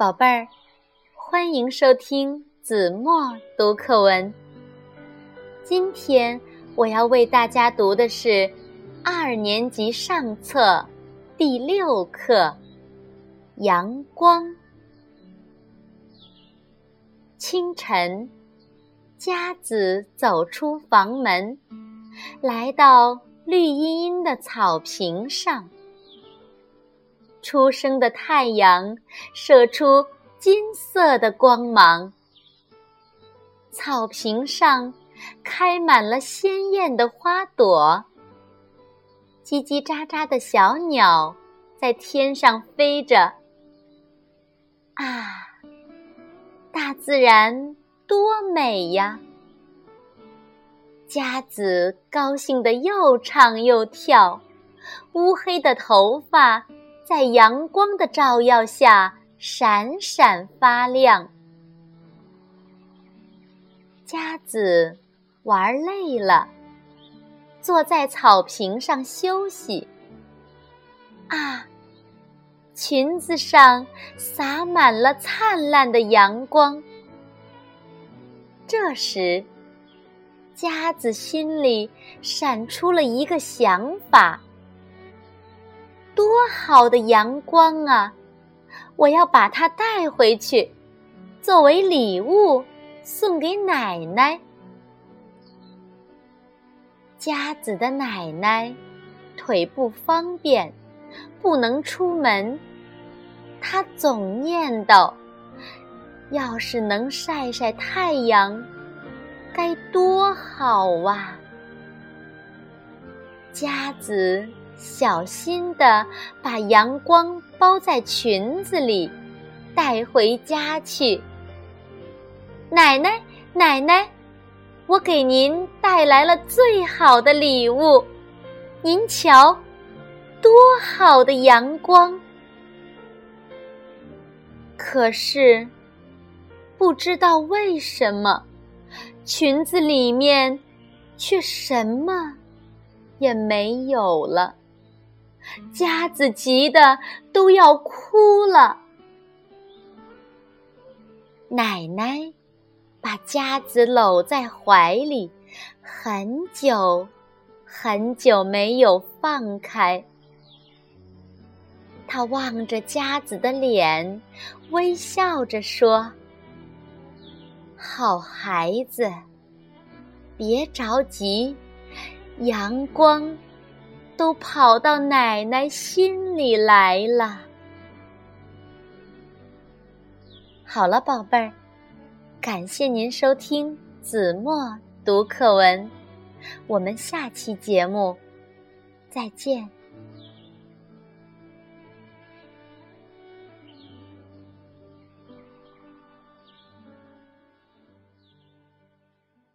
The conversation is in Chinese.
宝贝儿，欢迎收听子墨读课文。今天我要为大家读的是二年级上册第六课《阳光》。清晨，佳子走出房门，来到绿茵茵的草坪上。初升的太阳射出金色的光芒，草坪上开满了鲜艳的花朵。叽叽喳喳的小鸟在天上飞着。啊，大自然多美呀！佳子高兴的又唱又跳，乌黑的头发。在阳光的照耀下闪闪发亮。佳子玩累了，坐在草坪上休息。啊，裙子上洒满了灿烂的阳光。这时，佳子心里闪出了一个想法。多好的阳光啊！我要把它带回去，作为礼物送给奶奶。佳子的奶奶腿不方便，不能出门，她总念叨：要是能晒晒太阳，该多好啊！佳子。小心地把阳光包在裙子里，带回家去。奶奶，奶奶，我给您带来了最好的礼物，您瞧，多好的阳光！可是，不知道为什么，裙子里面却什么也没有了。佳子急得都要哭了。奶奶把佳子搂在怀里，很久很久没有放开。她望着佳子的脸，微笑着说：“好孩子，别着急，阳光。”都跑到奶奶心里来了。好了，宝贝儿，感谢您收听子墨读课文，我们下期节目再见。